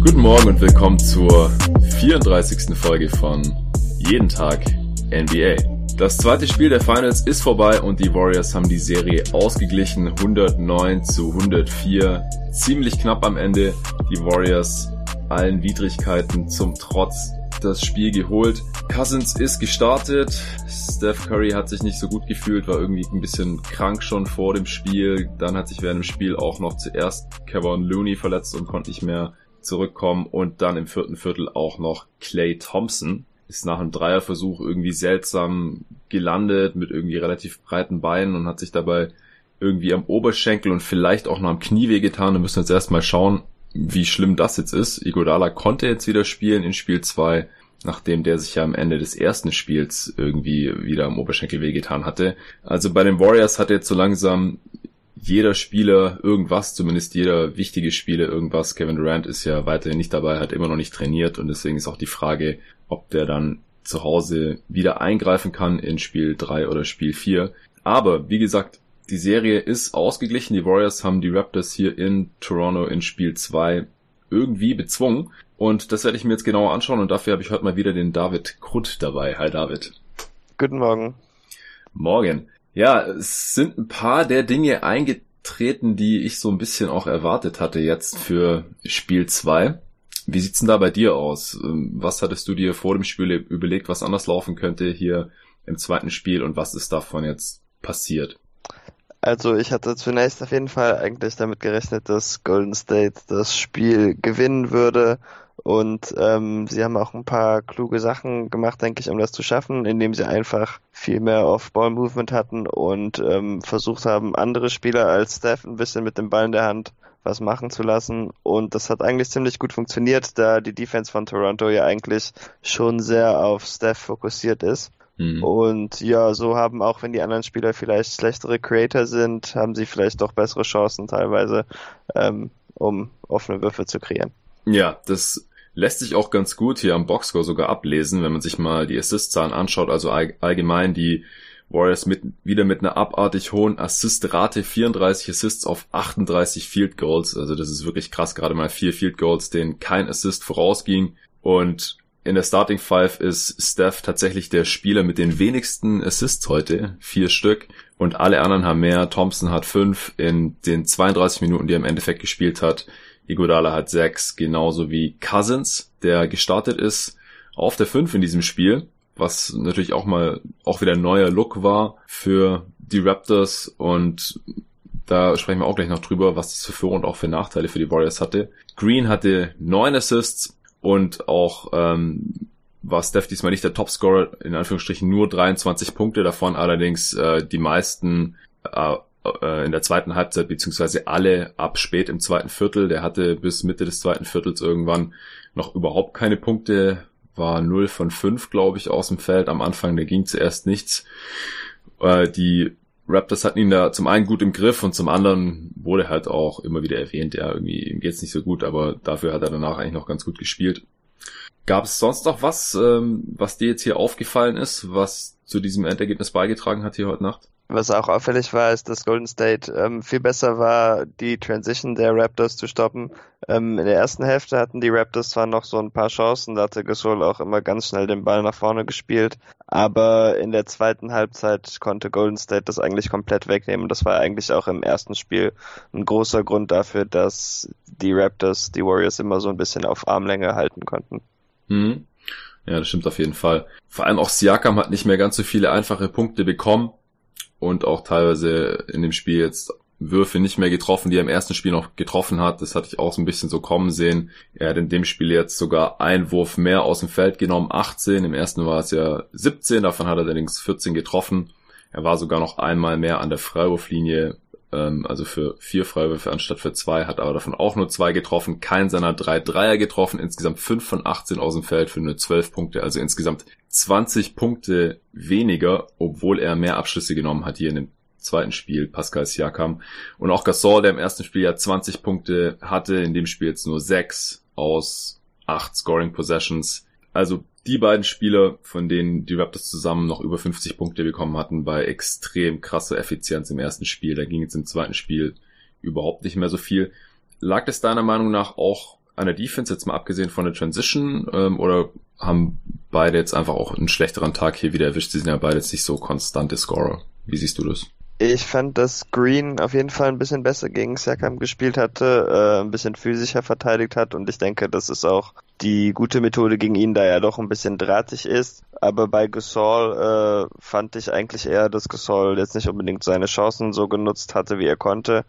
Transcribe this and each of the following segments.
Guten Morgen und willkommen zur 34. Folge von Jeden Tag NBA. Das zweite Spiel der Finals ist vorbei und die Warriors haben die Serie ausgeglichen. 109 zu 104. Ziemlich knapp am Ende. Die Warriors allen Widrigkeiten zum Trotz das Spiel geholt. Cousins ist gestartet. Steph Curry hat sich nicht so gut gefühlt, war irgendwie ein bisschen krank schon vor dem Spiel. Dann hat sich während dem Spiel auch noch zuerst Kevin Looney verletzt und konnte nicht mehr zurückkommen. Und dann im vierten Viertel auch noch Clay Thompson. Ist nach einem Dreierversuch irgendwie seltsam gelandet mit irgendwie relativ breiten Beinen und hat sich dabei irgendwie am Oberschenkel und vielleicht auch noch am Knie wehgetan. Wir müssen jetzt erstmal schauen, wie schlimm das jetzt ist. Igodala konnte jetzt wieder spielen in Spiel 2, nachdem der sich ja am Ende des ersten Spiels irgendwie wieder am Oberschenkel wehgetan hatte. Also bei den Warriors hat jetzt so langsam jeder Spieler irgendwas, zumindest jeder wichtige Spieler irgendwas. Kevin Durant ist ja weiterhin nicht dabei, hat immer noch nicht trainiert und deswegen ist auch die Frage, ob der dann zu Hause wieder eingreifen kann in Spiel 3 oder Spiel 4. Aber wie gesagt, die Serie ist ausgeglichen. Die Warriors haben die Raptors hier in Toronto in Spiel 2 irgendwie bezwungen. Und das werde ich mir jetzt genauer anschauen und dafür habe ich heute mal wieder den David Krutt dabei. Hi David. Guten Morgen. Morgen. Ja, es sind ein paar der Dinge eingetreten, die ich so ein bisschen auch erwartet hatte jetzt für Spiel 2. Wie sieht's denn da bei dir aus? Was hattest du dir vor dem Spiel überlegt, was anders laufen könnte hier im zweiten Spiel und was ist davon jetzt passiert? Also ich hatte zunächst auf jeden Fall eigentlich damit gerechnet, dass Golden State das Spiel gewinnen würde. Und ähm, sie haben auch ein paar kluge Sachen gemacht, denke ich, um das zu schaffen, indem sie einfach viel mehr Off-Ball-Movement hatten und ähm, versucht haben, andere Spieler als Steph ein bisschen mit dem Ball in der Hand was machen zu lassen. Und das hat eigentlich ziemlich gut funktioniert, da die Defense von Toronto ja eigentlich schon sehr auf Steph fokussiert ist. Mhm. Und ja, so haben auch wenn die anderen Spieler vielleicht schlechtere Creator sind, haben sie vielleicht doch bessere Chancen teilweise, ähm, um offene Würfe zu kreieren. Ja, das lässt sich auch ganz gut hier am Boxscore sogar ablesen, wenn man sich mal die Assist-Zahlen anschaut, also allgemein die Warriors mit, wieder mit einer abartig hohen Assist-Rate, 34 Assists auf 38 Field Goals, also das ist wirklich krass, gerade mal vier Field Goals, denen kein Assist vorausging und in der Starting Five ist Steph tatsächlich der Spieler mit den wenigsten Assists heute, vier Stück. Und alle anderen haben mehr. Thompson hat fünf in den 32 Minuten, die er im Endeffekt gespielt hat. Iguodala hat sechs, genauso wie Cousins, der gestartet ist auf der fünf in diesem Spiel, was natürlich auch mal auch wieder ein neuer Look war für die Raptors und da sprechen wir auch gleich noch drüber, was das für Vor- und auch für Nachteile für die Warriors hatte. Green hatte neun Assists, und auch ähm, war Steph diesmal nicht der Topscorer, in Anführungsstrichen nur 23 Punkte, davon allerdings äh, die meisten äh, äh, in der zweiten Halbzeit, beziehungsweise alle ab spät im zweiten Viertel. Der hatte bis Mitte des zweiten Viertels irgendwann noch überhaupt keine Punkte, war 0 von 5, glaube ich, aus dem Feld am Anfang, der ging zuerst nichts. Äh, die Raptors hatten ihn da zum einen gut im Griff und zum anderen wurde halt auch immer wieder erwähnt, ja, irgendwie ihm geht's nicht so gut, aber dafür hat er danach eigentlich noch ganz gut gespielt. Gab es sonst noch was, ähm, was dir jetzt hier aufgefallen ist, was zu diesem Endergebnis beigetragen hat hier heute Nacht? Was auch auffällig war, ist, dass Golden State ähm, viel besser war, die Transition der Raptors zu stoppen. Ähm, in der ersten Hälfte hatten die Raptors zwar noch so ein paar Chancen, da hatte Gasol auch immer ganz schnell den Ball nach vorne gespielt, aber in der zweiten Halbzeit konnte Golden State das eigentlich komplett wegnehmen. Das war eigentlich auch im ersten Spiel ein großer Grund dafür, dass die Raptors die Warriors immer so ein bisschen auf Armlänge halten konnten. Mhm. Ja, das stimmt auf jeden Fall. Vor allem auch Siakam hat nicht mehr ganz so viele einfache Punkte bekommen und auch teilweise in dem Spiel jetzt Würfe nicht mehr getroffen, die er im ersten Spiel noch getroffen hat. Das hatte ich auch so ein bisschen so kommen sehen. Er hat in dem Spiel jetzt sogar einen Wurf mehr aus dem Feld genommen, 18. Im ersten war es ja 17, davon hat er allerdings 14 getroffen. Er war sogar noch einmal mehr an der Freiwurflinie ähm, also für vier Freiwürfe anstatt für zwei, hat aber davon auch nur zwei getroffen, kein seiner drei Dreier getroffen, insgesamt fünf von 18 aus dem Feld für nur zwölf Punkte, also insgesamt 20 Punkte weniger, obwohl er mehr Abschlüsse genommen hat hier in dem zweiten Spiel Pascal Siakam. Und auch Gasol, der im ersten Spiel ja 20 Punkte hatte, in dem Spiel jetzt nur 6 aus 8 Scoring Possessions. Also die beiden Spieler, von denen die Raptors zusammen noch über 50 Punkte bekommen hatten, bei extrem krasser Effizienz im ersten Spiel. Da ging jetzt im zweiten Spiel überhaupt nicht mehr so viel. Lag das deiner Meinung nach auch an der Defense, jetzt mal abgesehen von der Transition, ähm, oder haben beide jetzt einfach auch einen schlechteren Tag hier wieder erwischt? Sie sind ja beide jetzt nicht so konstante Scorer. Wie siehst du das? Ich fand, dass Green auf jeden Fall ein bisschen besser gegen Siakam gespielt hatte, äh, ein bisschen physischer verteidigt hat und ich denke, das ist auch die gute Methode gegen ihn, da er doch ein bisschen drahtig ist. Aber bei Gasol äh, fand ich eigentlich eher, dass Gasol jetzt nicht unbedingt seine Chancen so genutzt hatte, wie er konnte.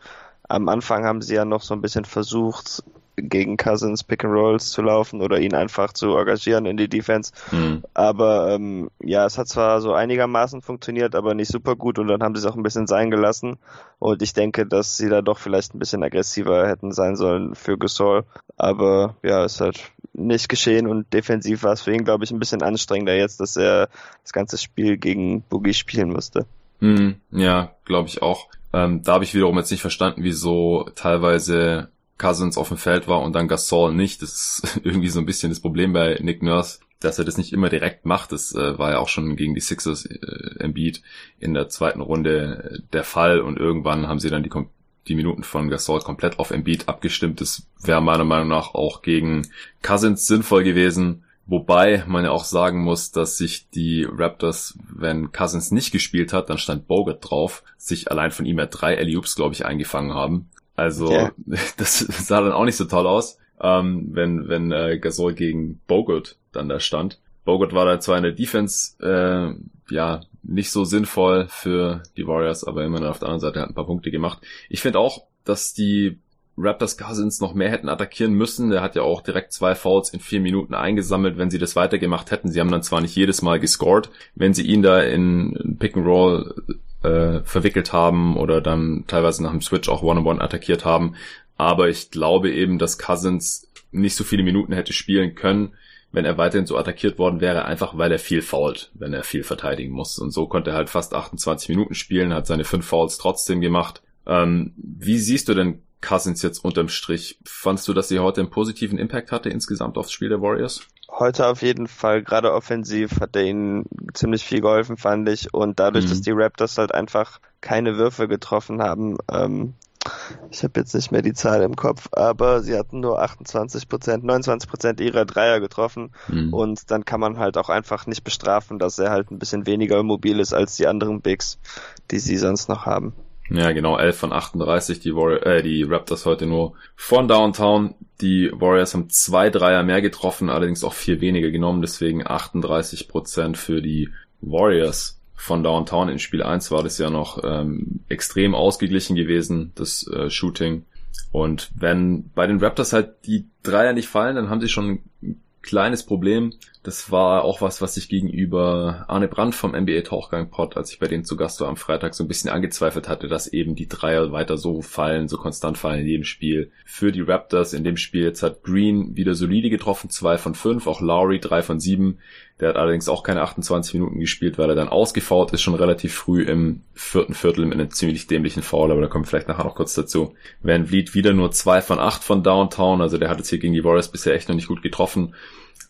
Am Anfang haben sie ja noch so ein bisschen versucht, gegen Cousins Pick and Rolls zu laufen oder ihn einfach zu engagieren in die Defense. Mhm. Aber ähm, ja, es hat zwar so einigermaßen funktioniert, aber nicht super gut und dann haben sie es auch ein bisschen sein gelassen. Und ich denke, dass sie da doch vielleicht ein bisschen aggressiver hätten sein sollen für Gasol. Aber ja, es hat nicht geschehen und defensiv war es für ihn, glaube ich, ein bisschen anstrengender jetzt, dass er das ganze Spiel gegen Boogie spielen musste. Mhm, ja, glaube ich auch. Ähm, da habe ich wiederum jetzt nicht verstanden, wieso teilweise Cousins auf dem Feld war und dann Gasol nicht. Das ist irgendwie so ein bisschen das Problem bei Nick Nurse, dass er das nicht immer direkt macht. Das äh, war ja auch schon gegen die Sixers äh, Embiid in der zweiten Runde äh, der Fall und irgendwann haben sie dann die, die Minuten von Gasol komplett auf Embiid abgestimmt. Das wäre meiner Meinung nach auch gegen Cousins sinnvoll gewesen. Wobei man ja auch sagen muss, dass sich die Raptors, wenn Cousins nicht gespielt hat, dann stand Bogut drauf, sich allein von ihm ja drei Alley-Oops, glaube ich, eingefangen haben. Also yeah. das sah dann auch nicht so toll aus, ähm, wenn, wenn äh, Gasol gegen Bogut dann da stand. Bogut war da zwar in der Defense äh, ja nicht so sinnvoll für die Warriors, aber immerhin auf der anderen Seite hat ein paar Punkte gemacht. Ich finde auch, dass die Raptors Cousins noch mehr hätten attackieren müssen. Der hat ja auch direkt zwei Fouls in vier Minuten eingesammelt, wenn sie das weitergemacht hätten. Sie haben dann zwar nicht jedes Mal gescored, wenn sie ihn da in Pick and Roll äh, verwickelt haben oder dann teilweise nach dem Switch auch One-on-One attackiert haben. Aber ich glaube eben, dass Cousins nicht so viele Minuten hätte spielen können, wenn er weiterhin so attackiert worden wäre, einfach weil er viel fault, wenn er viel verteidigen muss. Und so konnte er halt fast 28 Minuten spielen, hat seine fünf Fouls trotzdem gemacht. Ähm, wie siehst du denn Cousins jetzt unterm Strich? Fandst du, dass sie heute einen positiven Impact hatte insgesamt aufs Spiel der Warriors? heute auf jeden Fall, gerade offensiv, hat er ihnen ziemlich viel geholfen, fand ich. Und dadurch, mhm. dass die Raptors halt einfach keine Würfe getroffen haben, ähm, ich habe jetzt nicht mehr die Zahl im Kopf, aber sie hatten nur 28 Prozent, 29 Prozent ihrer Dreier getroffen mhm. und dann kann man halt auch einfach nicht bestrafen, dass er halt ein bisschen weniger mobil ist als die anderen Bigs, die sie sonst noch haben. Ja, genau, 11 von 38, die, Warrior, äh, die Raptors heute nur von Downtown. Die Warriors haben zwei Dreier mehr getroffen, allerdings auch vier weniger genommen, deswegen 38 Prozent für die Warriors von Downtown. In Spiel 1 war das ja noch ähm, extrem ausgeglichen gewesen, das äh, Shooting. Und wenn bei den Raptors halt die Dreier nicht fallen, dann haben sie schon ein kleines Problem, das war auch was, was ich gegenüber Arne Brandt vom NBA Tauchgang Pod, als ich bei denen zu Gast war am Freitag, so ein bisschen angezweifelt hatte, dass eben die Dreier weiter so fallen, so konstant fallen in jedem Spiel. Für die Raptors in dem Spiel jetzt hat Green wieder solide getroffen, zwei von fünf, auch Lowry drei von sieben. Der hat allerdings auch keine 28 Minuten gespielt, weil er dann ausgefault ist, schon relativ früh im vierten Viertel mit einem ziemlich dämlichen Foul, aber da kommen wir vielleicht nachher noch kurz dazu. Van Vliet wieder nur zwei von acht von Downtown, also der hat jetzt hier gegen die Warriors bisher echt noch nicht gut getroffen.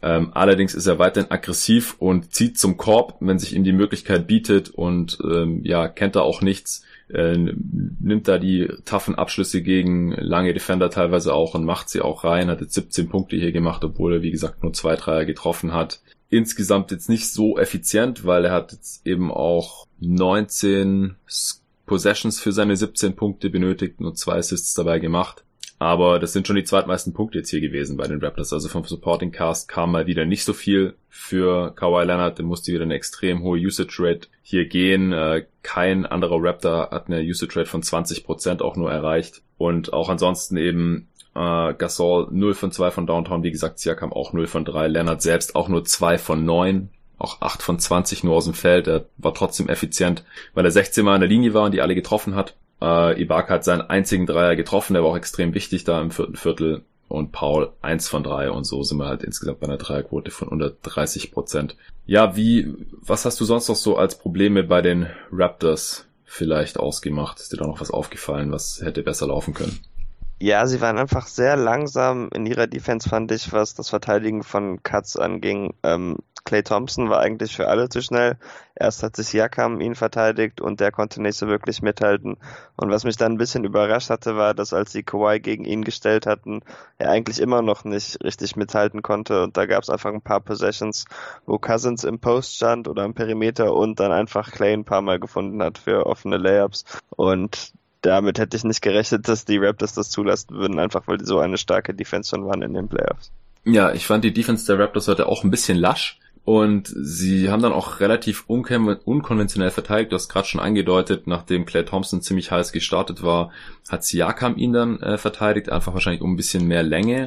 Ähm, allerdings ist er weiterhin aggressiv und zieht zum Korb, wenn sich ihm die Möglichkeit bietet und ähm, ja, kennt er auch nichts. Äh, nimmt da die taffen Abschlüsse gegen lange Defender teilweise auch und macht sie auch rein, hat jetzt 17 Punkte hier gemacht, obwohl er wie gesagt nur zwei Dreier getroffen hat. Insgesamt jetzt nicht so effizient, weil er hat jetzt eben auch 19 Possessions für seine 17 Punkte benötigt, nur zwei Assists dabei gemacht. Aber das sind schon die zweitmeisten Punkte jetzt hier gewesen bei den Raptors. Also vom Supporting Cast kam mal wieder nicht so viel für Kawhi Leonard. Der musste wieder eine extrem hohe Usage Rate hier gehen. Äh, kein anderer Raptor hat eine Usage Rate von 20% auch nur erreicht. Und auch ansonsten eben äh, Gasol 0 von 2 von Downtown. Wie gesagt, Siakam auch 0 von 3. Leonard selbst auch nur 2 von 9 auch 8 von 20 nur aus dem Feld. Er war trotzdem effizient, weil er 16 Mal in der Linie war und die alle getroffen hat. Äh, Ibaka hat seinen einzigen Dreier getroffen, der war auch extrem wichtig da im vierten Viertel. Und Paul eins von drei und so sind wir halt insgesamt bei einer Dreierquote von unter 30 Prozent. Ja, wie, was hast du sonst noch so als Probleme bei den Raptors vielleicht ausgemacht? Ist dir da noch was aufgefallen, was hätte besser laufen können? Ja, sie waren einfach sehr langsam in ihrer Defense, fand ich, was das Verteidigen von Cuts anging. Ähm, Clay Thompson war eigentlich für alle zu schnell. Erst hat sich Jakam ihn verteidigt und der konnte nicht so wirklich mithalten. Und was mich dann ein bisschen überrascht hatte, war, dass als sie Kawhi gegen ihn gestellt hatten, er eigentlich immer noch nicht richtig mithalten konnte. Und da gab es einfach ein paar Possessions, wo Cousins im Post stand oder im Perimeter und dann einfach Clay ein paar Mal gefunden hat für offene Layups. Und damit hätte ich nicht gerechnet, dass die Raptors das zulassen würden, einfach weil die so eine starke Defense schon waren in den Playoffs. Ja, ich fand die Defense der Raptors heute auch ein bisschen lasch. Und sie haben dann auch relativ unkonventionell verteidigt. Du hast gerade schon angedeutet, nachdem Clay Thompson ziemlich heiß gestartet war, hat Siakam ihn dann äh, verteidigt, einfach wahrscheinlich um ein bisschen mehr Länge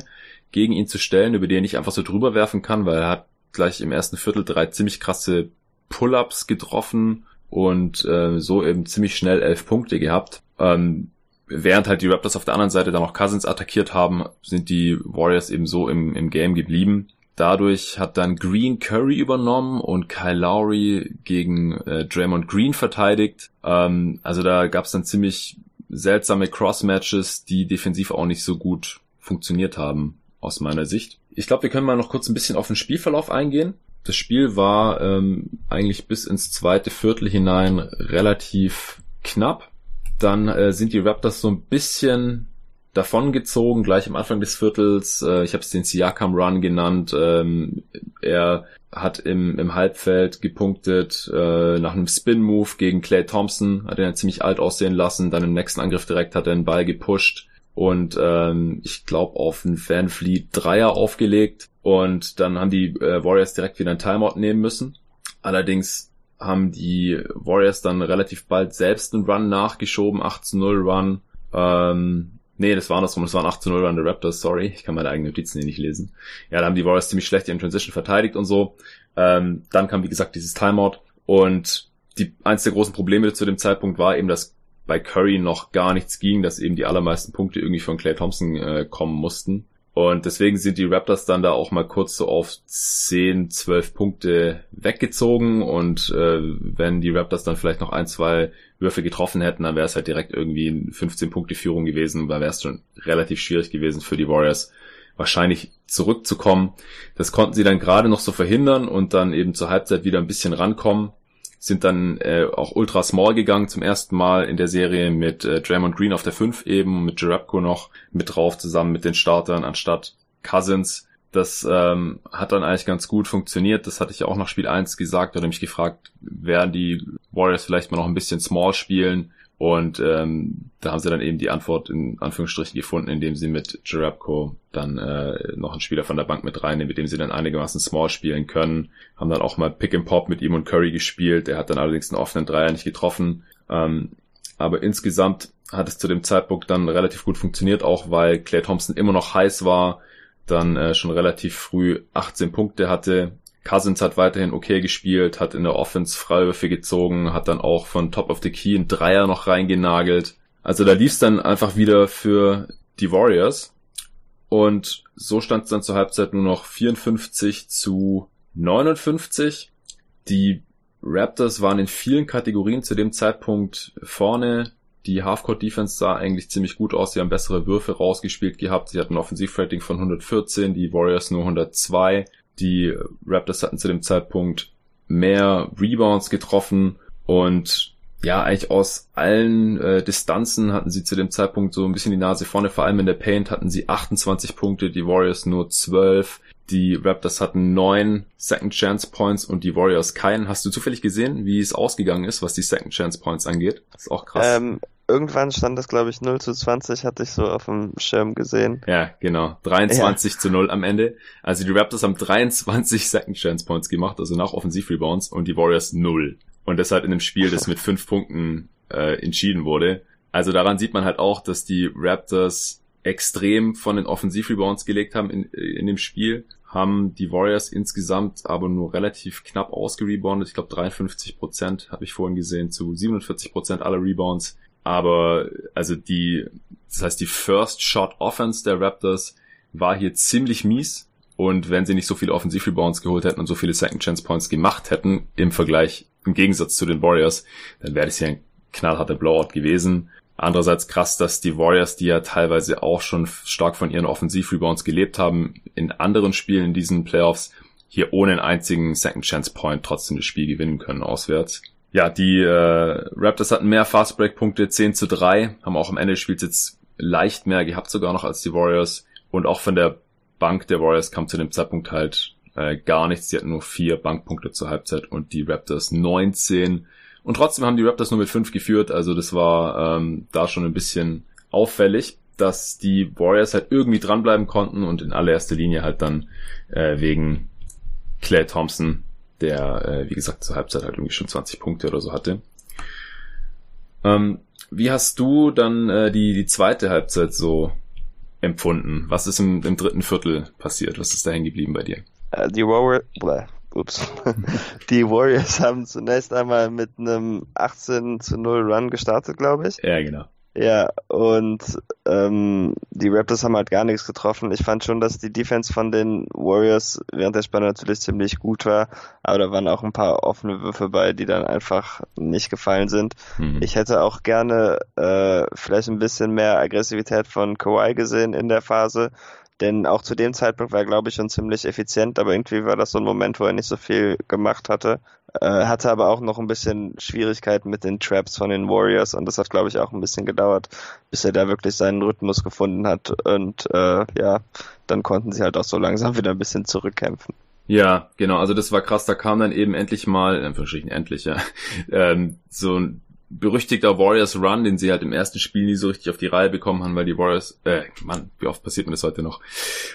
gegen ihn zu stellen, über den er nicht einfach so drüber werfen kann, weil er hat gleich im ersten Viertel drei ziemlich krasse Pull-ups getroffen und äh, so eben ziemlich schnell elf Punkte gehabt. Ähm, während halt die Raptors auf der anderen Seite dann auch Cousins attackiert haben, sind die Warriors eben so im, im Game geblieben. Dadurch hat dann Green Curry übernommen und Kyle Lowry gegen äh, Draymond Green verteidigt. Ähm, also da gab es dann ziemlich seltsame Cross-Matches, die defensiv auch nicht so gut funktioniert haben, aus meiner Sicht. Ich glaube, wir können mal noch kurz ein bisschen auf den Spielverlauf eingehen. Das Spiel war ähm, eigentlich bis ins zweite Viertel hinein relativ knapp. Dann äh, sind die Raptors so ein bisschen davongezogen, gleich am Anfang des Viertels. Äh, ich habe es den Siakam Run genannt. Ähm, er hat im, im Halbfeld gepunktet äh, nach einem Spin-Move gegen Clay Thompson, hat ihn ziemlich alt aussehen lassen. Dann im nächsten Angriff direkt hat er den Ball gepusht und ähm, ich glaube auf einen Van Fleet Dreier aufgelegt. Und dann haben die äh, Warriors direkt wieder ein Timeout nehmen müssen. Allerdings haben die Warriors dann relativ bald selbst einen Run nachgeschoben, 8-0 Run. Ähm, nee, das war andersrum, das war ein 8-0 Run der Raptors, sorry, ich kann meine eigenen Notizen hier nicht lesen. Ja, da haben die Warriors ziemlich schlecht in Transition verteidigt und so. Ähm, dann kam, wie gesagt, dieses Timeout und die, eins der großen Probleme zu dem Zeitpunkt war eben, dass bei Curry noch gar nichts ging, dass eben die allermeisten Punkte irgendwie von Clay Thompson äh, kommen mussten. Und deswegen sind die Raptors dann da auch mal kurz so auf 10, 12 Punkte weggezogen. Und äh, wenn die Raptors dann vielleicht noch ein, zwei Würfe getroffen hätten, dann wäre es halt direkt irgendwie eine 15 Punkte Führung gewesen. Da wäre es schon relativ schwierig gewesen für die Warriors wahrscheinlich zurückzukommen. Das konnten sie dann gerade noch so verhindern und dann eben zur Halbzeit wieder ein bisschen rankommen sind dann äh, auch ultra small gegangen zum ersten Mal in der Serie mit äh, Draymond Green auf der 5 eben, mit Jarabko noch mit drauf zusammen mit den Startern anstatt Cousins. Das ähm, hat dann eigentlich ganz gut funktioniert. Das hatte ich auch nach Spiel 1 gesagt oder mich gefragt, werden die Warriors vielleicht mal noch ein bisschen small spielen und ähm, da haben sie dann eben die Antwort in Anführungsstrichen gefunden, indem sie mit Jarabko dann äh, noch einen Spieler von der Bank mit reinnehmen, mit dem sie dann einigermaßen small spielen können. Haben dann auch mal Pick and Pop mit ihm und Curry gespielt. Er hat dann allerdings einen offenen Dreier nicht getroffen. Ähm, aber insgesamt hat es zu dem Zeitpunkt dann relativ gut funktioniert, auch weil Clay Thompson immer noch heiß war, dann äh, schon relativ früh 18 Punkte hatte, Cousins hat weiterhin okay gespielt, hat in der Offense Freiwürfe gezogen, hat dann auch von Top of the Key einen Dreier noch reingenagelt. Also da lief es dann einfach wieder für die Warriors. Und so stand es dann zur Halbzeit nur noch 54 zu 59. Die Raptors waren in vielen Kategorien zu dem Zeitpunkt vorne. Die Halfcourt Defense sah eigentlich ziemlich gut aus. Sie haben bessere Würfe rausgespielt gehabt. Sie hatten ein Offensivrating von 114, die Warriors nur 102. Die Raptors hatten zu dem Zeitpunkt mehr Rebounds getroffen und ja, eigentlich aus allen äh, Distanzen hatten sie zu dem Zeitpunkt so ein bisschen die Nase vorne. Vor allem in der Paint hatten sie 28 Punkte, die Warriors nur 12. Die Raptors hatten neun Second Chance Points und die Warriors keinen. Hast du zufällig gesehen, wie es ausgegangen ist, was die Second Chance Points angeht? Das ist auch krass. Ähm, irgendwann stand das, glaube ich, 0 zu 20, hatte ich so auf dem Schirm gesehen. Ja, genau. 23 ja. zu 0 am Ende. Also die Raptors haben 23 Second Chance Points gemacht, also nach Offensiv-Rebounds und die Warriors 0. Und das halt in einem Spiel, das mit 5 Punkten äh, entschieden wurde. Also daran sieht man halt auch, dass die Raptors extrem von den Offensiv-Rebounds gelegt haben in, in dem Spiel haben die Warriors insgesamt aber nur relativ knapp ausgereboundet. Ich glaube 53 Prozent habe ich vorhin gesehen zu 47 Prozent aller Rebounds. Aber also die, das heißt die First Shot Offense der Raptors war hier ziemlich mies. Und wenn sie nicht so viele Offensiv-Rebounds geholt hätten und so viele Second Chance Points gemacht hätten im Vergleich, im Gegensatz zu den Warriors, dann wäre das hier ein knallharter Blowout gewesen. Andererseits krass, dass die Warriors, die ja teilweise auch schon stark von ihren Offensivrebounds gelebt haben, in anderen Spielen in diesen Playoffs hier ohne einen einzigen Second Chance Point trotzdem das Spiel gewinnen können auswärts. Ja, die äh, Raptors hatten mehr Fastbreak-Punkte, 10 zu 3, haben auch am Ende des Spiels jetzt leicht mehr gehabt sogar noch als die Warriors. Und auch von der Bank der Warriors kam zu dem Zeitpunkt halt äh, gar nichts. Die hatten nur vier Bankpunkte zur Halbzeit und die Raptors 19. Und trotzdem haben die Raptors nur mit fünf geführt. Also das war ähm, da schon ein bisschen auffällig, dass die Warriors halt irgendwie dranbleiben konnten und in allererster Linie halt dann äh, wegen Clay Thompson, der, äh, wie gesagt, zur Halbzeit halt irgendwie schon 20 Punkte oder so hatte. Ähm, wie hast du dann äh, die, die zweite Halbzeit so empfunden? Was ist im, im dritten Viertel passiert? Was ist da hängen geblieben bei dir? Äh, die Warriors, ups. die Warriors haben zunächst einmal mit einem 18 zu 0 Run gestartet, glaube ich. Ja, genau. Ja, und ähm, die Raptors haben halt gar nichts getroffen. Ich fand schon, dass die Defense von den Warriors während der Spanne natürlich ziemlich gut war, aber da waren auch ein paar offene Würfe bei, die dann einfach nicht gefallen sind. Mhm. Ich hätte auch gerne äh, vielleicht ein bisschen mehr Aggressivität von Kawhi gesehen in der Phase. Denn auch zu dem Zeitpunkt war er, glaube ich, schon ziemlich effizient, aber irgendwie war das so ein Moment, wo er nicht so viel gemacht hatte. Äh, hatte aber auch noch ein bisschen Schwierigkeiten mit den Traps von den Warriors und das hat, glaube ich, auch ein bisschen gedauert, bis er da wirklich seinen Rhythmus gefunden hat. Und äh, ja, dann konnten sie halt auch so langsam wieder ein bisschen zurückkämpfen. Ja, genau, also das war krass, da kam dann eben endlich mal, in Anführungsstrichen endlich, ja, ähm, so ein berüchtigter Warriors Run, den sie halt im ersten Spiel nie so richtig auf die Reihe bekommen haben, weil die Warriors, äh, Mann, wie oft passiert mir das heute noch,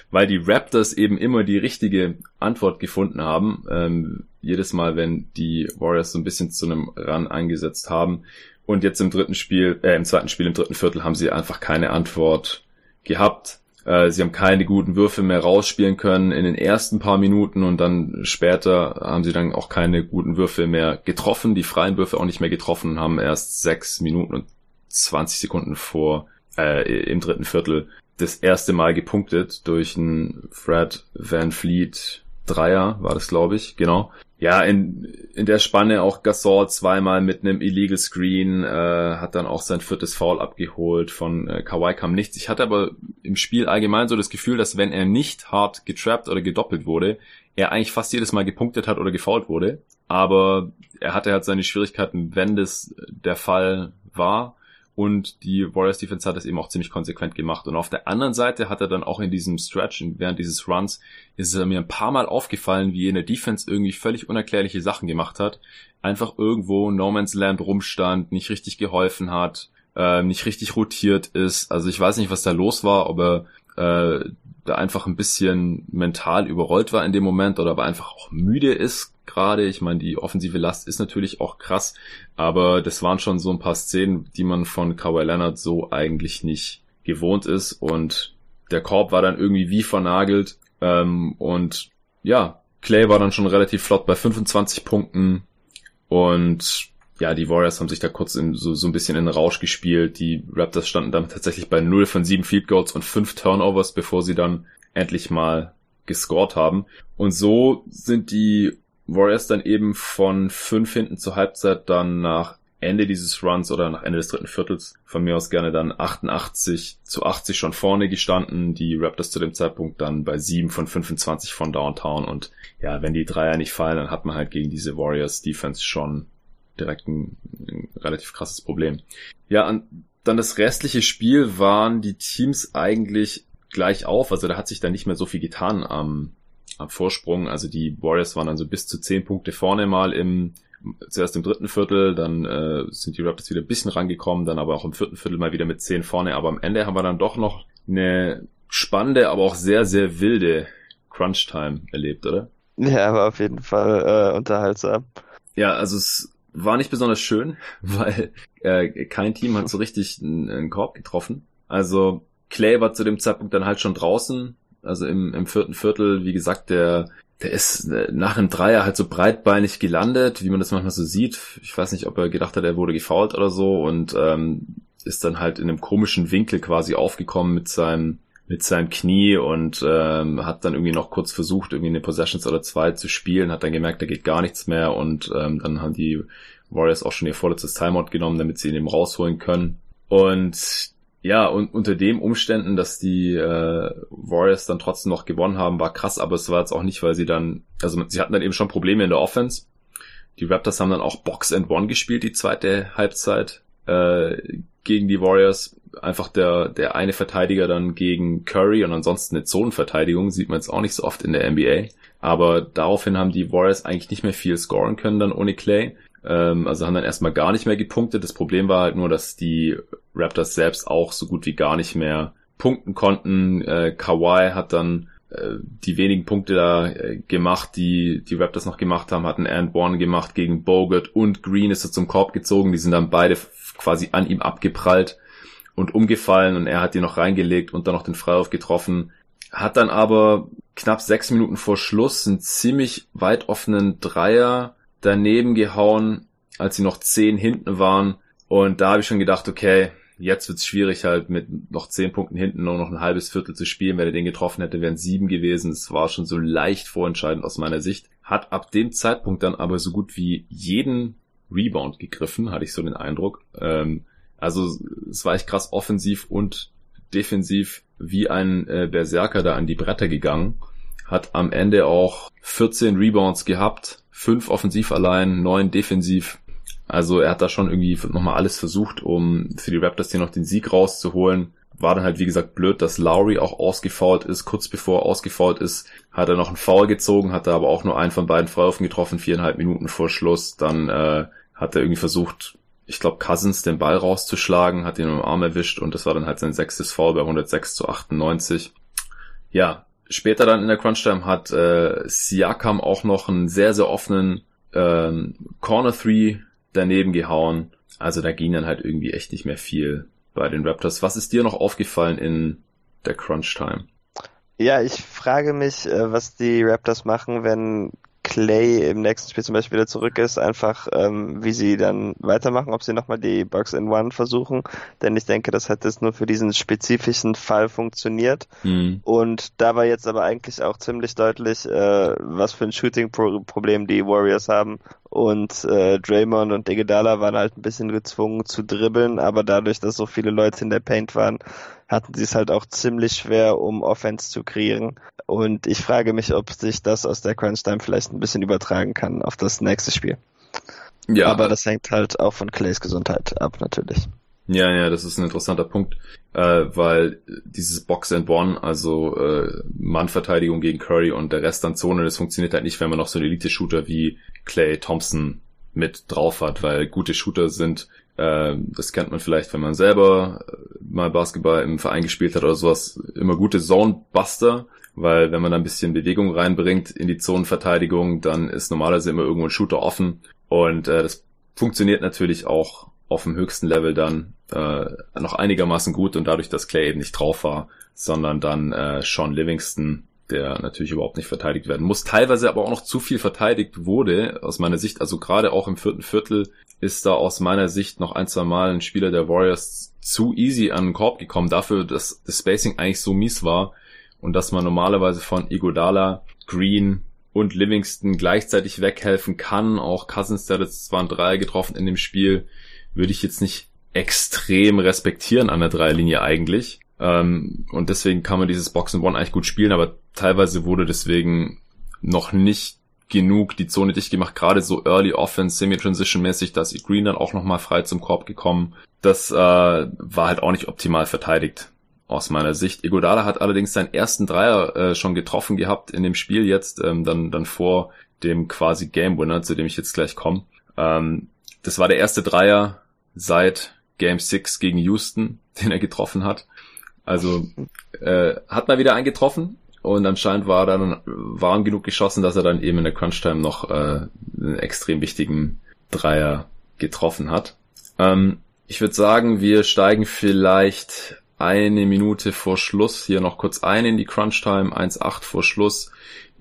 weil die Raptors eben immer die richtige Antwort gefunden haben, ähm, jedes Mal, wenn die Warriors so ein bisschen zu einem Run eingesetzt haben. Und jetzt im dritten Spiel, äh, im zweiten Spiel, im dritten Viertel haben sie einfach keine Antwort gehabt. Äh, sie haben keine guten Würfe mehr rausspielen können in den ersten paar Minuten und dann später haben sie dann auch keine guten Würfe mehr getroffen, die freien Würfe auch nicht mehr getroffen und haben erst sechs Minuten und 20 Sekunden vor äh, im dritten Viertel das erste Mal gepunktet durch einen Fred Van Fleet Dreier, war das glaube ich, genau ja, in, in der Spanne auch Gasol zweimal mit einem Illegal Screen, äh, hat dann auch sein viertes Foul abgeholt, von äh, Kawhi kam nichts. Ich hatte aber im Spiel allgemein so das Gefühl, dass wenn er nicht hart getrappt oder gedoppelt wurde, er eigentlich fast jedes Mal gepunktet hat oder gefoult wurde. Aber er hatte halt seine Schwierigkeiten, wenn das der Fall war. Und die Warriors Defense hat das eben auch ziemlich konsequent gemacht. Und auf der anderen Seite hat er dann auch in diesem Stretch, während dieses Runs, ist es mir ein paar Mal aufgefallen, wie er in der Defense irgendwie völlig unerklärliche Sachen gemacht hat. Einfach irgendwo No Man's Land rumstand, nicht richtig geholfen hat, äh, nicht richtig rotiert ist. Also ich weiß nicht, was da los war, ob er äh, da einfach ein bisschen mental überrollt war in dem Moment oder aber einfach auch müde ist gerade. Ich meine, die offensive Last ist natürlich auch krass, aber das waren schon so ein paar Szenen, die man von Kawhi Leonard so eigentlich nicht gewohnt ist und der Korb war dann irgendwie wie vernagelt ähm, und ja, Clay war dann schon relativ flott bei 25 Punkten und ja, die Warriors haben sich da kurz in, so, so ein bisschen in Rausch gespielt. Die Raptors standen dann tatsächlich bei 0 von 7 Field Goals und 5 Turnovers, bevor sie dann endlich mal gescored haben. Und so sind die Warriors dann eben von 5 hinten zur Halbzeit dann nach Ende dieses Runs oder nach Ende des dritten Viertels von mir aus gerne dann 88 zu 80 schon vorne gestanden. Die Raptors zu dem Zeitpunkt dann bei 7 von 25 von Downtown und ja, wenn die Dreier nicht fallen, dann hat man halt gegen diese Warriors Defense schon direkt ein, ein relativ krasses Problem. Ja, und dann das restliche Spiel waren die Teams eigentlich gleich auf. Also da hat sich dann nicht mehr so viel getan am Vorsprung. Also die Warriors waren dann so bis zu zehn Punkte vorne mal im zuerst im dritten Viertel, dann äh, sind die Raptors wieder ein bisschen rangekommen, dann aber auch im vierten Viertel mal wieder mit zehn vorne. Aber am Ende haben wir dann doch noch eine spannende, aber auch sehr, sehr wilde Crunch-Time erlebt, oder? Ja, aber auf jeden Fall äh, unterhaltsam. Ja, also es war nicht besonders schön, weil äh, kein Team hat so richtig einen, einen Korb getroffen. Also Clay war zu dem Zeitpunkt dann halt schon draußen, also im, im vierten Viertel, wie gesagt, der der ist äh, nach einem Dreier halt so breitbeinig gelandet, wie man das manchmal so sieht. Ich weiß nicht, ob er gedacht hat, er wurde gefault oder so und ähm, ist dann halt in einem komischen Winkel quasi aufgekommen mit seinem mit seinem Knie und ähm, hat dann irgendwie noch kurz versucht, irgendwie eine Possessions oder zwei zu spielen, hat dann gemerkt, da geht gar nichts mehr und ähm, dann haben die Warriors auch schon ihr vorletztes Timeout genommen, damit sie ihn eben rausholen können. Und ja, und unter den Umständen, dass die äh, Warriors dann trotzdem noch gewonnen haben, war krass, aber es war jetzt auch nicht, weil sie dann, also sie hatten dann eben schon Probleme in der Offense. Die Raptors haben dann auch Box and One gespielt, die zweite Halbzeit äh, gegen die Warriors. Einfach der, der eine Verteidiger dann gegen Curry und ansonsten eine Zonenverteidigung, sieht man jetzt auch nicht so oft in der NBA. Aber daraufhin haben die Warriors eigentlich nicht mehr viel scoren können dann ohne Clay. Ähm, also haben dann erstmal gar nicht mehr gepunktet. Das Problem war halt nur, dass die Raptors selbst auch so gut wie gar nicht mehr punkten konnten. Äh, Kawhi hat dann äh, die wenigen Punkte da äh, gemacht, die die Raptors noch gemacht haben, hatten and one gemacht gegen Bogut und Green ist so zum Korb gezogen. Die sind dann beide quasi an ihm abgeprallt und umgefallen und er hat die noch reingelegt und dann noch den Freiwurf getroffen. Hat dann aber knapp sechs Minuten vor Schluss einen ziemlich weit offenen Dreier daneben gehauen, als sie noch zehn hinten waren. Und da habe ich schon gedacht, okay, jetzt wird's schwierig halt mit noch zehn Punkten hinten nur noch ein halbes Viertel zu spielen. Wenn er den getroffen hätte, wären sieben gewesen. Es war schon so leicht vorentscheidend aus meiner Sicht. Hat ab dem Zeitpunkt dann aber so gut wie jeden Rebound gegriffen, hatte ich so den Eindruck. Ähm, also es war echt krass offensiv und defensiv wie ein äh, Berserker da an die Bretter gegangen. Hat am Ende auch 14 Rebounds gehabt, 5 offensiv allein, 9 defensiv. Also er hat da schon irgendwie nochmal alles versucht, um für die Raptors hier noch den Sieg rauszuholen. War dann halt, wie gesagt, blöd, dass Lowry auch ausgefault ist. Kurz bevor er ausgefault ist, hat er noch einen Foul gezogen, hat er aber auch nur einen von beiden Freiwürfen getroffen, viereinhalb Minuten vor Schluss. Dann äh, hat er irgendwie versucht, ich glaube, Cousins den Ball rauszuschlagen, hat ihn im Arm erwischt und das war dann halt sein sechstes Foul bei 106 zu 98. Ja, später dann in der Crunch-Time hat äh, Siakam auch noch einen sehr, sehr offenen ähm, Corner Three daneben gehauen. Also da ging dann halt irgendwie echt nicht mehr viel bei den Raptors. Was ist dir noch aufgefallen in der Crunch-Time? Ja, ich frage mich, äh, was die Raptors machen, wenn Clay im nächsten Spiel zum Beispiel wieder zurück ist, einfach ähm, wie sie dann weitermachen, ob sie nochmal die Bugs in One versuchen, denn ich denke, das hat jetzt nur für diesen spezifischen Fall funktioniert. Mhm. und da war jetzt aber eigentlich auch ziemlich deutlich, äh, was für ein Shooting-Problem die Warriors haben. Und äh, Draymond und Iguodala waren halt ein bisschen gezwungen zu dribbeln, aber dadurch, dass so viele Leute in der Paint waren, hatten sie es halt auch ziemlich schwer, um Offense zu kreieren. Und ich frage mich, ob sich das aus der Crunch Time vielleicht ein bisschen übertragen kann auf das nächste Spiel. Ja. Aber das hängt halt auch von Clays Gesundheit ab, natürlich. Ja, ja, das ist ein interessanter Punkt, äh, weil dieses Box and One, also äh, Mannverteidigung gegen Curry und der Rest an Zone, das funktioniert halt nicht, wenn man noch so einen Elite-Shooter wie Clay Thompson mit drauf hat, weil gute Shooter sind das kennt man vielleicht, wenn man selber äh, mal Basketball im Verein gespielt hat oder sowas. Immer gute Zone-Buster, weil wenn man da ein bisschen Bewegung reinbringt in die Zonenverteidigung, dann ist normalerweise immer irgendwo ein Shooter offen. Und äh, das funktioniert natürlich auch auf dem höchsten Level dann äh, noch einigermaßen gut und dadurch, dass Clay eben nicht drauf war, sondern dann äh, Sean Livingston, der natürlich überhaupt nicht verteidigt werden muss, teilweise aber auch noch zu viel verteidigt wurde, aus meiner Sicht, also gerade auch im vierten Viertel ist da aus meiner Sicht noch ein, zwei Mal ein Spieler der Warriors zu easy an den Korb gekommen, dafür, dass das Spacing eigentlich so mies war und dass man normalerweise von Igodala, Green und Livingston gleichzeitig weghelfen kann. Auch Cousins, der hat jetzt zwar ein Dreier getroffen in dem Spiel, würde ich jetzt nicht extrem respektieren an der Dreierlinie eigentlich. Ähm, und deswegen kann man dieses Box and One eigentlich gut spielen, aber teilweise wurde deswegen noch nicht genug die Zone dicht gemacht, gerade so Early Offense, Semi-Transition mäßig, da ist Green dann auch nochmal frei zum Korb gekommen. Das äh, war halt auch nicht optimal verteidigt aus meiner Sicht. Igodala hat allerdings seinen ersten Dreier äh, schon getroffen gehabt in dem Spiel jetzt, ähm, dann, dann vor dem quasi Game Winner, zu dem ich jetzt gleich komme. Ähm, das war der erste Dreier seit Game 6 gegen Houston, den er getroffen hat. Also äh, hat mal wieder eingetroffen, und anscheinend war dann warm genug geschossen, dass er dann eben in der Crunch-Time noch äh, einen extrem wichtigen Dreier getroffen hat. Ähm, ich würde sagen, wir steigen vielleicht eine Minute vor Schluss hier noch kurz ein in die Crunch-Time, 1-8 vor Schluss.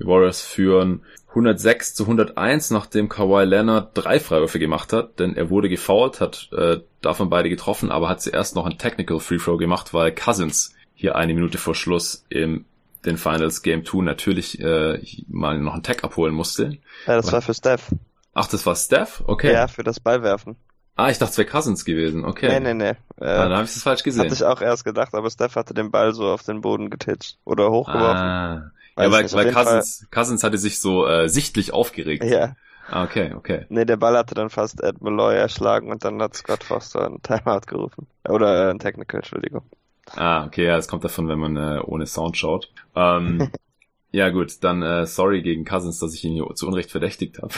Die Warriors führen 106 zu 101, nachdem Kawhi Leonard drei Freiwürfe gemacht hat, denn er wurde gefoult, hat äh, davon beide getroffen, aber hat zuerst noch ein Technical Free Throw gemacht, weil Cousins hier eine Minute vor Schluss im den Finals Game 2 natürlich äh, mal noch einen Tag abholen musste. Ja, das war für Steph. Ach, das war Steph? Okay. Ja, für das Ballwerfen. Ah, ich dachte, es wäre Cousins gewesen. Okay. Nee, nee, nee. Äh, ah, da habe ich es falsch gesehen. Hatte ich auch erst gedacht, aber Steph hatte den Ball so auf den Boden getitscht oder hochgeworfen. Ah. Ja, weil, weil Cousins, Cousins hatte sich so äh, sichtlich aufgeregt. Ja. Ah, okay, okay. Nee, der Ball hatte dann fast Ed Malloy erschlagen und dann hat Scott Foster einen Timeout gerufen. Oder äh, ein Technical, Entschuldigung. Ah, okay, ja, das kommt davon, wenn man äh, ohne Sound schaut. Ähm, ja gut, dann äh, sorry gegen Cousins, dass ich ihn hier zu Unrecht verdächtigt habe.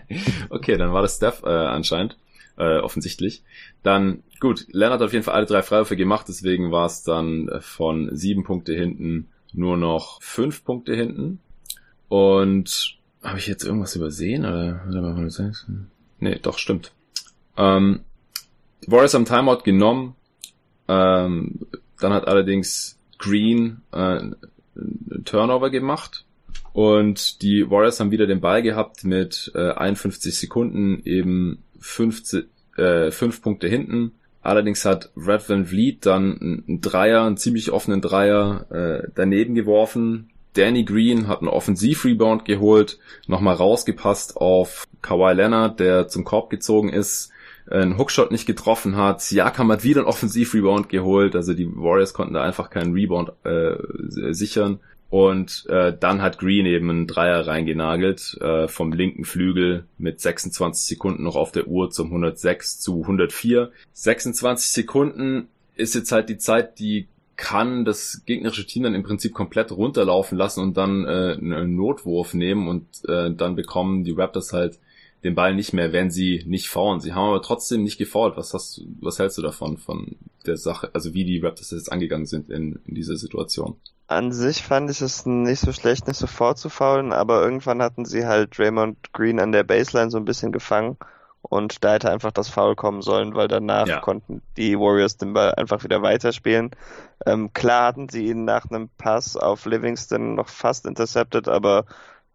okay, dann war das Steph äh, anscheinend, äh, offensichtlich. Dann, gut, Leonard hat auf jeden Fall alle drei Freiwürfe gemacht, deswegen war es dann äh, von sieben Punkte hinten nur noch fünf Punkte hinten. Und habe ich jetzt irgendwas übersehen? Nee, doch, stimmt. Ähm, Warriors haben Timeout genommen. Ähm, dann hat allerdings Green äh, Turnover gemacht. Und die Warriors haben wieder den Ball gehabt mit äh, 51 Sekunden, eben 15, äh, 5 Punkte hinten. Allerdings hat Red Van Vliet dann einen Dreier, einen ziemlich offenen Dreier äh, daneben geworfen. Danny Green hat einen Offensiv-Rebound geholt, nochmal rausgepasst auf Kawhi Leonard, der zum Korb gezogen ist, einen Hookshot nicht getroffen hat. Siakam hat wieder einen Offensiv-Rebound geholt, also die Warriors konnten da einfach keinen Rebound äh, sichern. Und äh, dann hat Green eben einen Dreier reingenagelt äh, vom linken Flügel mit 26 Sekunden noch auf der Uhr zum 106 zu 104. 26 Sekunden ist jetzt halt die Zeit, die kann das gegnerische Team dann im Prinzip komplett runterlaufen lassen und dann äh, einen Notwurf nehmen und äh, dann bekommen die Raptors halt den Ball nicht mehr, wenn sie nicht faulen. Sie haben aber trotzdem nicht gefault. Was hast was hältst du davon, von der Sache, also wie die Raptors jetzt angegangen sind in, in dieser Situation? An sich fand ich es nicht so schlecht, nicht sofort zu faulen, aber irgendwann hatten sie halt Draymond Green an der Baseline so ein bisschen gefangen und da hätte einfach das Foul kommen sollen, weil danach ja. konnten die Warriors den Ball einfach wieder weiterspielen. Ähm, klar hatten sie ihn nach einem Pass auf Livingston noch fast intercepted, aber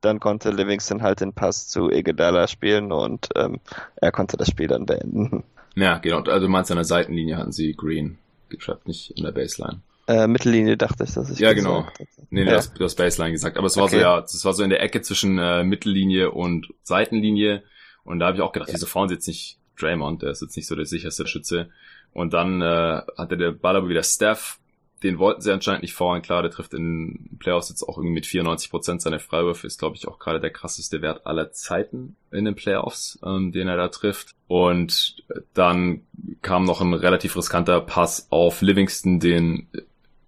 dann konnte Livingston halt den Pass zu Iguodala spielen und ähm, er konnte das Spiel dann beenden. Ja, genau. Also du meinst an der Seitenlinie hatten sie Green getrappt, nicht in der Baseline. Äh, Mittellinie dachte ich, dass ich Ja, genau. Hatte. Nee, nee, ja. du, hast, du hast Baseline gesagt. Aber es war okay. so, ja, es war so in der Ecke zwischen äh, Mittellinie und Seitenlinie. Und da habe ich auch gedacht, ja. wieso fahren sie jetzt nicht Draymond? Der ist jetzt nicht so der sicherste Schütze. Und dann äh, hatte der Ball aber wieder Steph den wollten sie anscheinend nicht faulen. Klar, der trifft in Playoffs jetzt auch irgendwie mit 94 Prozent seine Freiwürfe. Ist, glaube ich, auch gerade der krasseste Wert aller Zeiten in den Playoffs, ähm, den er da trifft. Und dann kam noch ein relativ riskanter Pass auf Livingston, den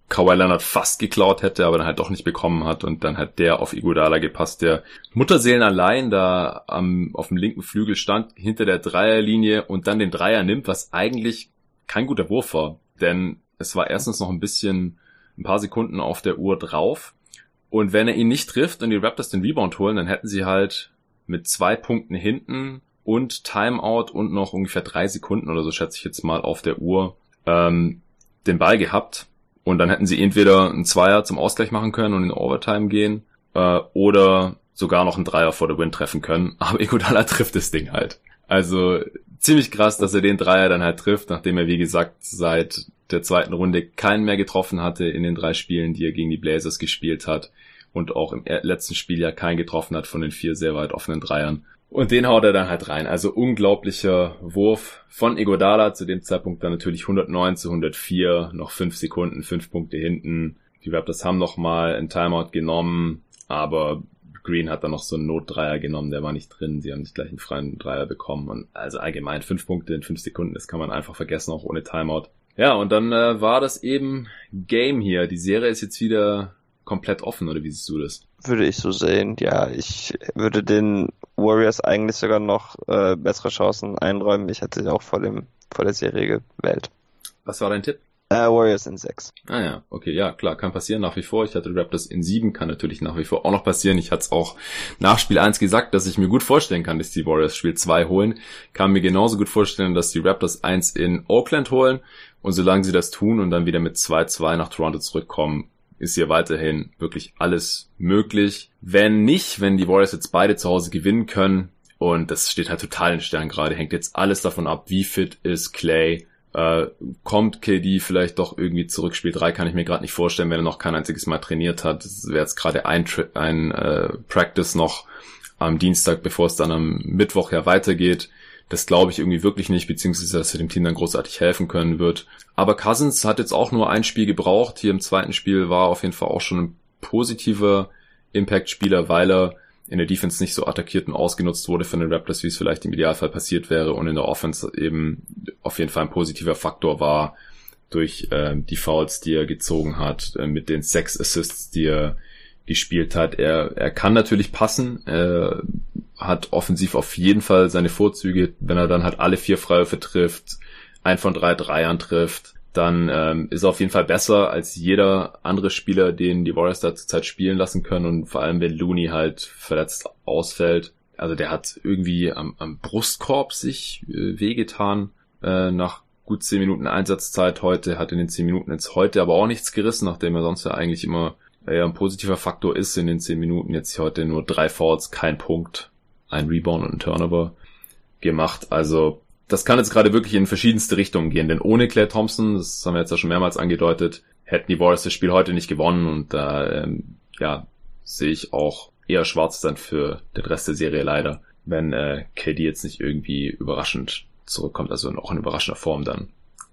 Kawhi Leonard fast geklaut hätte, aber dann halt doch nicht bekommen hat und dann hat der auf Iguodala gepasst, der Mutterseelen allein da am, auf dem linken Flügel stand, hinter der Dreierlinie und dann den Dreier nimmt, was eigentlich kein guter Wurf war, denn es war erstens noch ein bisschen, ein paar Sekunden auf der Uhr drauf. Und wenn er ihn nicht trifft und die Raptors den Rebound holen, dann hätten sie halt mit zwei Punkten hinten und Timeout und noch ungefähr drei Sekunden oder so schätze ich jetzt mal auf der Uhr ähm, den Ball gehabt. Und dann hätten sie entweder einen Zweier zum Ausgleich machen können und in Overtime gehen äh, oder sogar noch einen Dreier vor der Win treffen können. Aber Iguodala trifft das Ding halt. Also ziemlich krass, dass er den Dreier dann halt trifft, nachdem er wie gesagt seit der zweiten Runde keinen mehr getroffen hatte in den drei Spielen, die er gegen die Blazers gespielt hat und auch im letzten Spiel ja keinen getroffen hat von den vier sehr weit offenen Dreiern. Und den haut er dann halt rein. Also unglaublicher Wurf von Egodala, zu dem Zeitpunkt dann natürlich 109 zu 104, noch fünf Sekunden, fünf Punkte hinten. Die Raptors haben nochmal einen Timeout genommen, aber Green hat dann noch so einen Notdreier genommen, der war nicht drin. Sie haben nicht gleich einen freien Dreier bekommen. Und also allgemein fünf Punkte in fünf Sekunden, das kann man einfach vergessen, auch ohne Timeout. Ja, und dann äh, war das eben Game hier. Die Serie ist jetzt wieder komplett offen, oder wie siehst du das? Würde ich so sehen, ja. Ich würde den Warriors eigentlich sogar noch äh, bessere Chancen einräumen. Ich hätte sie auch vor, dem, vor der Serie gewählt. Was war dein Tipp? Äh, Warriors in 6. Ah ja, okay, ja, klar, kann passieren nach wie vor. Ich hatte Raptors in 7, kann natürlich nach wie vor auch noch passieren. Ich hatte es auch nach Spiel 1 gesagt, dass ich mir gut vorstellen kann, dass die Warriors Spiel 2 holen. Kann mir genauso gut vorstellen, dass die Raptors 1 in Oakland holen. Und solange sie das tun und dann wieder mit 2-2 nach Toronto zurückkommen, ist hier weiterhin wirklich alles möglich. Wenn nicht, wenn die Warriors jetzt beide zu Hause gewinnen können, und das steht halt total in Sternen gerade, hängt jetzt alles davon ab, wie fit ist Clay, äh, kommt KD vielleicht doch irgendwie zurück? Spiel 3 kann ich mir gerade nicht vorstellen, wenn er noch kein einziges Mal trainiert hat. Das wäre jetzt gerade ein, ein äh, Practice noch am Dienstag, bevor es dann am Mittwoch ja weitergeht. Das glaube ich irgendwie wirklich nicht, beziehungsweise dass er dem Team dann großartig helfen können wird. Aber Cousins hat jetzt auch nur ein Spiel gebraucht. Hier im zweiten Spiel war auf jeden Fall auch schon ein positiver Impact-Spieler, weil er in der Defense nicht so attackiert und ausgenutzt wurde von den Raptors, wie es vielleicht im Idealfall passiert wäre und in der Offense eben auf jeden Fall ein positiver Faktor war durch äh, die Fouls, die er gezogen hat, äh, mit den Sex Assists, die er gespielt hat. Er, er kann natürlich passen, er hat offensiv auf jeden Fall seine Vorzüge, wenn er dann halt alle vier Freiwürfe trifft, ein von drei Dreiern trifft, dann ähm, ist er auf jeden Fall besser als jeder andere Spieler, den die Warriors da zurzeit spielen lassen können und vor allem wenn Looney halt verletzt ausfällt. Also der hat irgendwie am, am Brustkorb sich äh, wehgetan äh, nach gut zehn Minuten Einsatzzeit heute, hat in den zehn Minuten jetzt heute aber auch nichts gerissen, nachdem er sonst ja eigentlich immer äh, ein positiver Faktor ist in den zehn Minuten. Jetzt heute nur drei Fouls, kein Punkt, ein Rebound und ein Turnover gemacht. Also das kann jetzt gerade wirklich in verschiedenste Richtungen gehen, denn ohne Claire Thompson, das haben wir jetzt ja schon mehrmals angedeutet, hätten die Warriors das Spiel heute nicht gewonnen und da ähm, ja, sehe ich auch eher schwarz dann für den Rest der Serie leider, wenn äh, KD jetzt nicht irgendwie überraschend zurückkommt, also auch in überraschender Form dann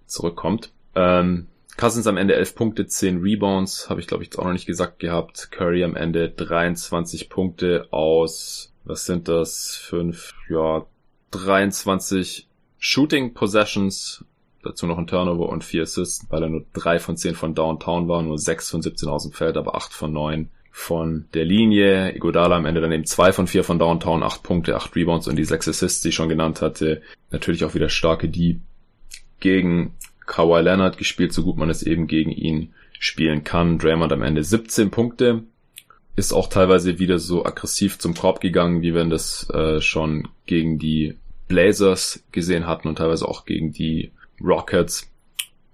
zurückkommt. Ähm, Cousins am Ende 11 Punkte, 10 Rebounds, habe ich glaube ich jetzt auch noch nicht gesagt gehabt. Curry am Ende 23 Punkte aus, was sind das? 5, ja, 23 Shooting Possessions, dazu noch ein Turnover und 4 Assists, weil er nur 3 von 10 von Downtown war, nur 6 von 17 aus dem Feld, aber 8 von 9 von der Linie. Igodala am Ende dann eben 2 von 4 von Downtown, 8 Punkte, 8 Rebounds und die 6 Assists, die ich schon genannt hatte. Natürlich auch wieder starke die gegen Kawhi Leonard gespielt, so gut man es eben gegen ihn spielen kann. Draymond am Ende 17 Punkte. Ist auch teilweise wieder so aggressiv zum Korb gegangen, wie wir das äh, schon gegen die Blazers gesehen hatten und teilweise auch gegen die Rockets.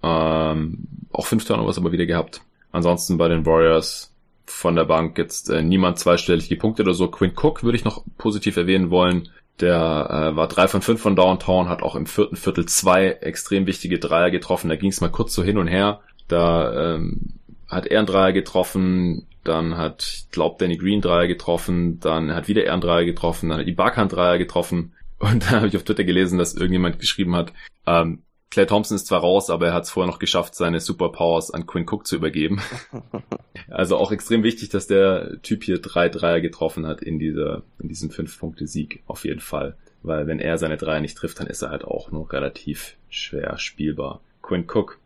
Ähm, auch fünf Turnovers aber wieder gehabt. Ansonsten bei den Warriors von der Bank jetzt äh, niemand zweistellige Punkte oder so. Quinn Cook würde ich noch positiv erwähnen wollen. Der äh, war drei von fünf von Downtown, hat auch im vierten Viertel zwei extrem wichtige Dreier getroffen. Da ging es mal kurz so hin und her. Da ähm, hat er einen Dreier getroffen, dann hat, ich glaube, Danny Green Dreier getroffen, dann hat wieder er einen Dreier getroffen, dann hat Ibaka einen Dreier getroffen. Und da habe ich auf Twitter gelesen, dass irgendjemand geschrieben hat, ähm, Clay Thompson ist zwar raus, aber er hat es vorher noch geschafft, seine Superpowers an Quinn Cook zu übergeben. also auch extrem wichtig, dass der Typ hier drei Dreier getroffen hat in dieser, in diesem Fünf-Punkte-Sieg, auf jeden Fall. Weil wenn er seine Dreier nicht trifft, dann ist er halt auch noch relativ schwer spielbar. Quinn Cook.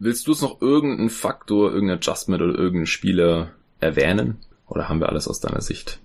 Willst du es noch irgendeinen Faktor, irgendein Adjustment oder irgendeinen Spieler erwähnen? Oder haben wir alles aus deiner Sicht?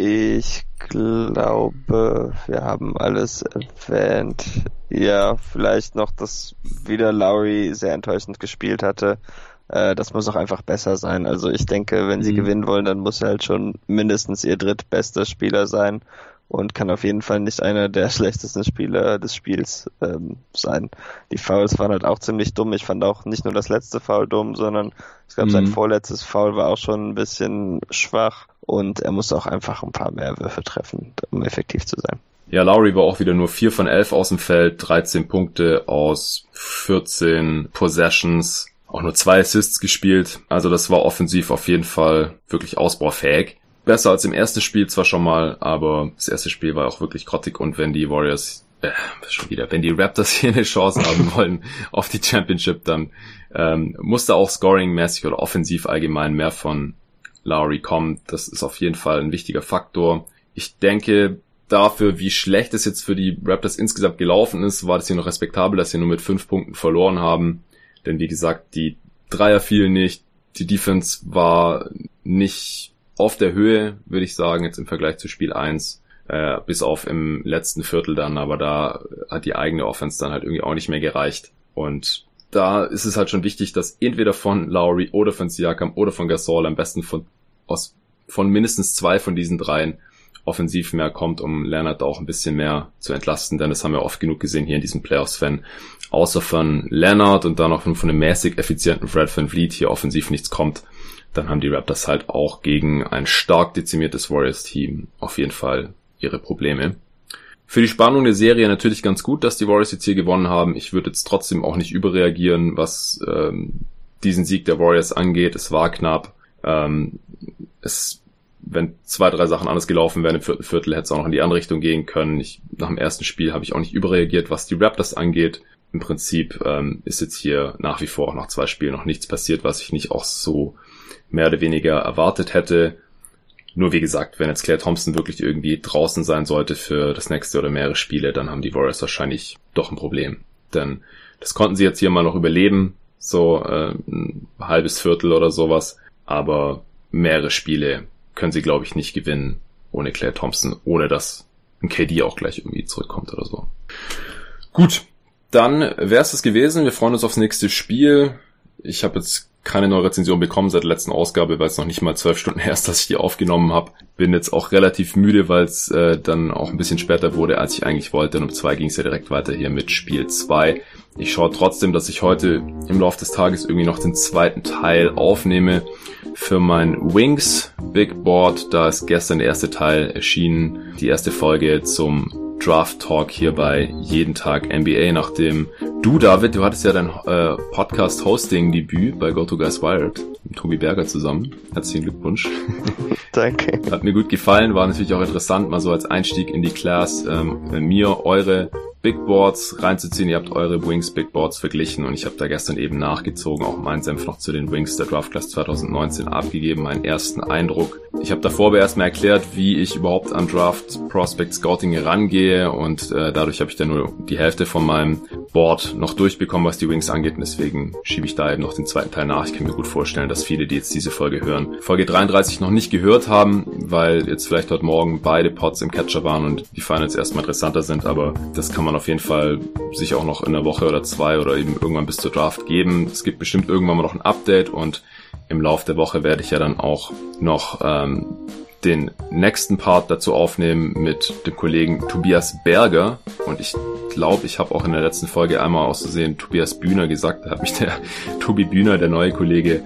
Ich glaube, wir haben alles erwähnt. Ja, vielleicht noch, dass wieder Lowry sehr enttäuschend gespielt hatte. Äh, das muss auch einfach besser sein. Also ich denke, wenn sie mhm. gewinnen wollen, dann muss er halt schon mindestens ihr drittbester Spieler sein und kann auf jeden Fall nicht einer der schlechtesten Spieler des Spiels ähm, sein. Die Fouls waren halt auch ziemlich dumm. Ich fand auch nicht nur das letzte Foul dumm, sondern ich glaube, mhm. sein vorletztes Foul war auch schon ein bisschen schwach und er muss auch einfach ein paar mehr Würfe treffen, um effektiv zu sein. Ja, Lowry war auch wieder nur 4 von 11 aus dem Feld, 13 Punkte aus 14 Possessions, auch nur zwei Assists gespielt. Also das war offensiv auf jeden Fall wirklich ausbaufähig. Besser als im ersten Spiel zwar schon mal, aber das erste Spiel war auch wirklich grottig und wenn die Warriors äh, schon wieder, wenn die Raptors hier eine Chance haben wollen auf die Championship, dann ähm, muss da auch scoring-mäßig oder offensiv allgemein mehr von Lowry kommt. Das ist auf jeden Fall ein wichtiger Faktor. Ich denke, dafür, wie schlecht es jetzt für die Raptors insgesamt gelaufen ist, war das hier noch respektabel, dass sie nur mit fünf Punkten verloren haben. Denn wie gesagt, die Dreier fielen nicht, die Defense war nicht auf der Höhe, würde ich sagen, jetzt im Vergleich zu Spiel 1, äh, bis auf im letzten Viertel dann, aber da hat die eigene Offense dann halt irgendwie auch nicht mehr gereicht. Und da ist es halt schon wichtig, dass entweder von Lowry oder von Siakam oder von Gasol am besten von aus von mindestens zwei von diesen dreien offensiv mehr kommt, um Leonard auch ein bisschen mehr zu entlasten, denn das haben wir oft genug gesehen hier in diesem Playoffs, wenn außer von Leonard und dann auch von einem mäßig effizienten Fred Van Vliet hier offensiv nichts kommt, dann haben die Raptors halt auch gegen ein stark dezimiertes Warriors-Team auf jeden Fall ihre Probleme. Für die Spannung der Serie natürlich ganz gut, dass die Warriors jetzt hier gewonnen haben. Ich würde jetzt trotzdem auch nicht überreagieren, was ähm, diesen Sieg der Warriors angeht. Es war knapp. Ähm, es wenn zwei, drei Sachen anders gelaufen wären im vierten Viertel, hätte es auch noch in die andere Richtung gehen können. Ich, nach dem ersten Spiel habe ich auch nicht überreagiert, was die Raptors angeht. Im Prinzip ähm, ist jetzt hier nach wie vor auch nach zwei Spielen noch nichts passiert, was ich nicht auch so mehr oder weniger erwartet hätte. Nur wie gesagt, wenn jetzt Claire Thompson wirklich irgendwie draußen sein sollte für das nächste oder mehrere Spiele, dann haben die Warriors wahrscheinlich doch ein Problem. Denn das konnten sie jetzt hier mal noch überleben, so äh, ein halbes Viertel oder sowas. Aber mehrere Spiele können sie, glaube ich, nicht gewinnen ohne Claire Thompson, ohne dass ein KD auch gleich irgendwie zurückkommt oder so. Gut, dann wäre es das gewesen. Wir freuen uns aufs nächste Spiel. Ich habe jetzt keine neue Rezension bekommen seit der letzten Ausgabe, weil es noch nicht mal zwölf Stunden her ist, dass ich die aufgenommen habe. Bin jetzt auch relativ müde, weil es äh, dann auch ein bisschen später wurde, als ich eigentlich wollte. Und um zwei ging es ja direkt weiter hier mit Spiel zwei. Ich schaue trotzdem, dass ich heute im Laufe des Tages irgendwie noch den zweiten Teil aufnehme für mein Wings Big Board. Da ist gestern der erste Teil erschienen, die erste Folge zum Draft Talk hier bei Jeden Tag NBA, nachdem du, David, du hattest ja dein äh, Podcast-Hosting-Debüt bei GoToGuys Wired mit Tobi Berger zusammen. Herzlichen Glückwunsch. Danke. Hat mir gut gefallen, war natürlich auch interessant, mal so als Einstieg in die Class, ähm, mir eure Big Boards reinzuziehen. Ihr habt eure Wings Big Boards verglichen und ich habe da gestern eben nachgezogen, auch meinen Senf noch zu den Wings der Draft Class 2019 abgegeben, meinen ersten Eindruck. Ich habe davor aber erstmal erklärt, wie ich überhaupt an Draft Prospect Scouting rangehe und äh, dadurch habe ich dann nur die Hälfte von meinem Board noch durchbekommen, was die Wings angeht und deswegen schiebe ich da eben noch den zweiten Teil nach. Ich kann mir gut vorstellen, dass viele, die jetzt diese Folge hören, Folge 33 noch nicht gehört haben, weil jetzt vielleicht heute Morgen beide Pods im Catcher waren und die Finals erstmal interessanter sind, aber das kann man auf jeden Fall sich auch noch in einer Woche oder zwei oder eben irgendwann bis zur Draft geben. Es gibt bestimmt irgendwann mal noch ein Update und im Laufe der Woche werde ich ja dann auch noch ähm, den nächsten Part dazu aufnehmen mit dem Kollegen Tobias Berger. Und ich glaube, ich habe auch in der letzten Folge einmal auszusehen Tobias Bühner gesagt. Da hat mich der Tobi Bühner, der neue Kollege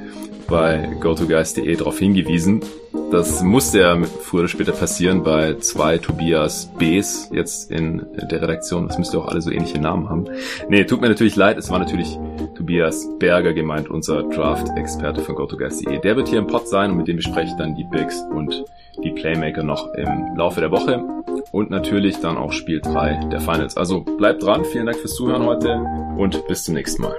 bei GoToGuys.de darauf hingewiesen. Das musste ja früher oder später passieren bei zwei Tobias Bs jetzt in der Redaktion. Das müsste auch alle so ähnliche Namen haben. Nee, tut mir natürlich leid. Es war natürlich Tobias Berger gemeint, unser Draft-Experte von GoToGuys.de. Der wird hier im Pod sein und mit dem bespreche ich dann die Bigs und die Playmaker noch im Laufe der Woche und natürlich dann auch Spiel 3 der Finals. Also bleibt dran, vielen Dank fürs Zuhören heute und bis zum nächsten Mal.